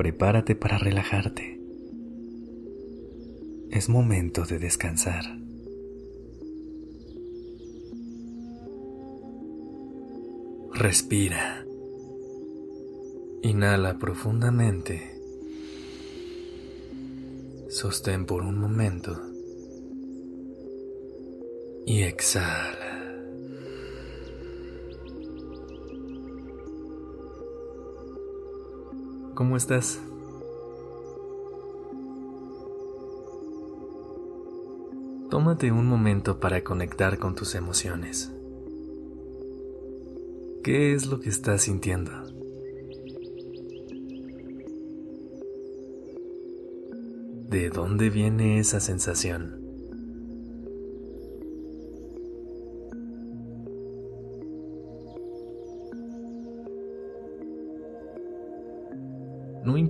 Prepárate para relajarte. Es momento de descansar. Respira. Inhala profundamente. Sostén por un momento. Y exhala. ¿Cómo estás? Tómate un momento para conectar con tus emociones. ¿Qué es lo que estás sintiendo? ¿De dónde viene esa sensación?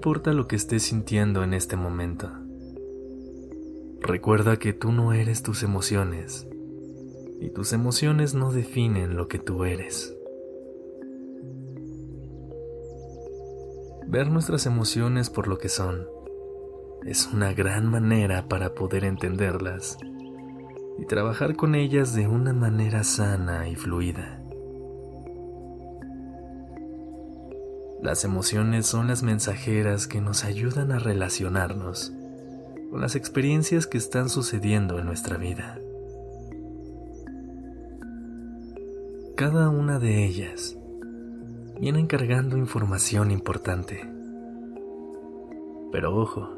Importa lo que estés sintiendo en este momento. Recuerda que tú no eres tus emociones y tus emociones no definen lo que tú eres. Ver nuestras emociones por lo que son es una gran manera para poder entenderlas y trabajar con ellas de una manera sana y fluida. Las emociones son las mensajeras que nos ayudan a relacionarnos con las experiencias que están sucediendo en nuestra vida. Cada una de ellas viene cargando información importante. Pero ojo,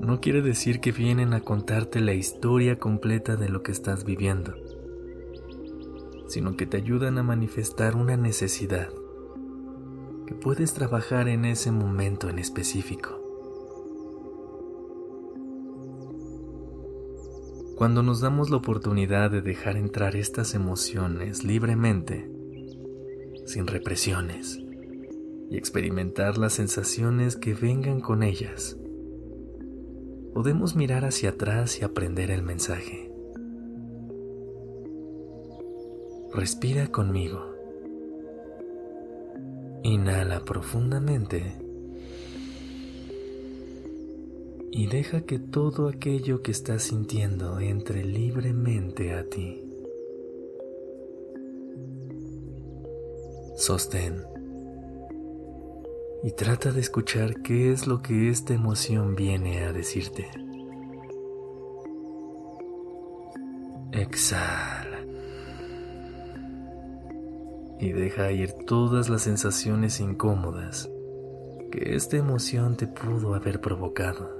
no quiere decir que vienen a contarte la historia completa de lo que estás viviendo, sino que te ayudan a manifestar una necesidad que puedes trabajar en ese momento en específico. Cuando nos damos la oportunidad de dejar entrar estas emociones libremente, sin represiones, y experimentar las sensaciones que vengan con ellas, podemos mirar hacia atrás y aprender el mensaje. Respira conmigo. Inhala profundamente y deja que todo aquello que estás sintiendo entre libremente a ti. Sostén y trata de escuchar qué es lo que esta emoción viene a decirte. Exhala. Y deja ir todas las sensaciones incómodas que esta emoción te pudo haber provocado.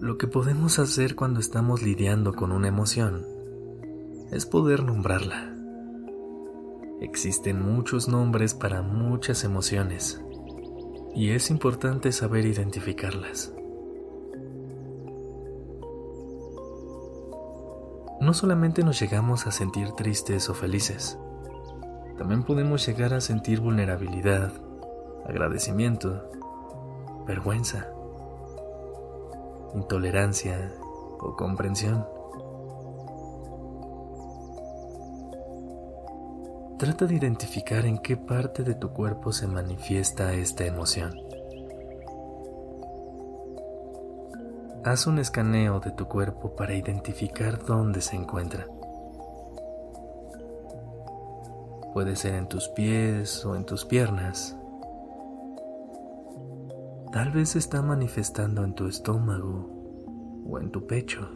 Lo que podemos hacer cuando estamos lidiando con una emoción es poder nombrarla Existen muchos nombres para muchas emociones y es importante saber identificarlas. No solamente nos llegamos a sentir tristes o felices, también podemos llegar a sentir vulnerabilidad, agradecimiento, vergüenza, intolerancia o comprensión. Trata de identificar en qué parte de tu cuerpo se manifiesta esta emoción. Haz un escaneo de tu cuerpo para identificar dónde se encuentra. Puede ser en tus pies o en tus piernas. Tal vez se está manifestando en tu estómago o en tu pecho.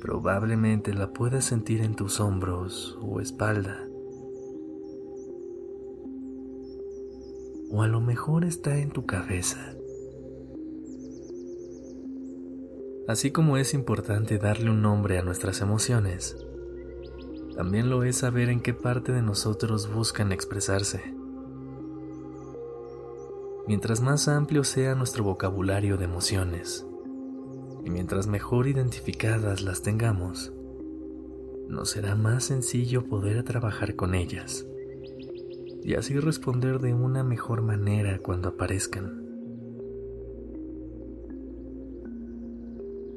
Probablemente la puedas sentir en tus hombros o espalda. O a lo mejor está en tu cabeza. Así como es importante darle un nombre a nuestras emociones, También lo es saber en qué parte de nosotros buscan expresarse. Mientras más amplio sea nuestro vocabulario de emociones, y mientras mejor identificadas las tengamos, nos será más sencillo poder trabajar con ellas y así responder de una mejor manera cuando aparezcan.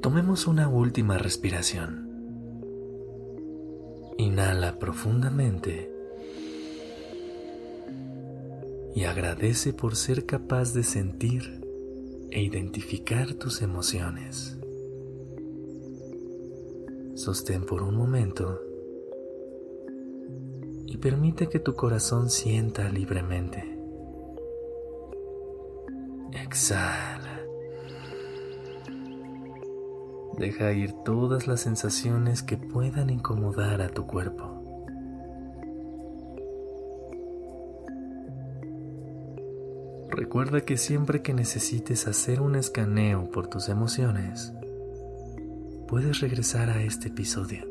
Tomemos una última respiración. Inhala profundamente y agradece por ser capaz de sentir e identificar tus emociones. Sostén por un momento y permite que tu corazón sienta libremente. Exhala. Deja ir todas las sensaciones que puedan incomodar a tu cuerpo. Recuerda que siempre que necesites hacer un escaneo por tus emociones, puedes regresar a este episodio.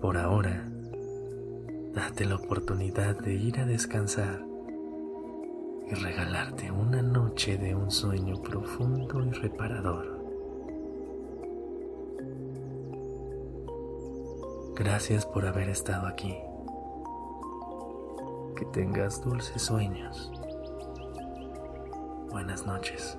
Por ahora, date la oportunidad de ir a descansar y regalarte una noche de un sueño profundo y reparador. Gracias por haber estado aquí. Que tengas dulces sueños. Buenas noches.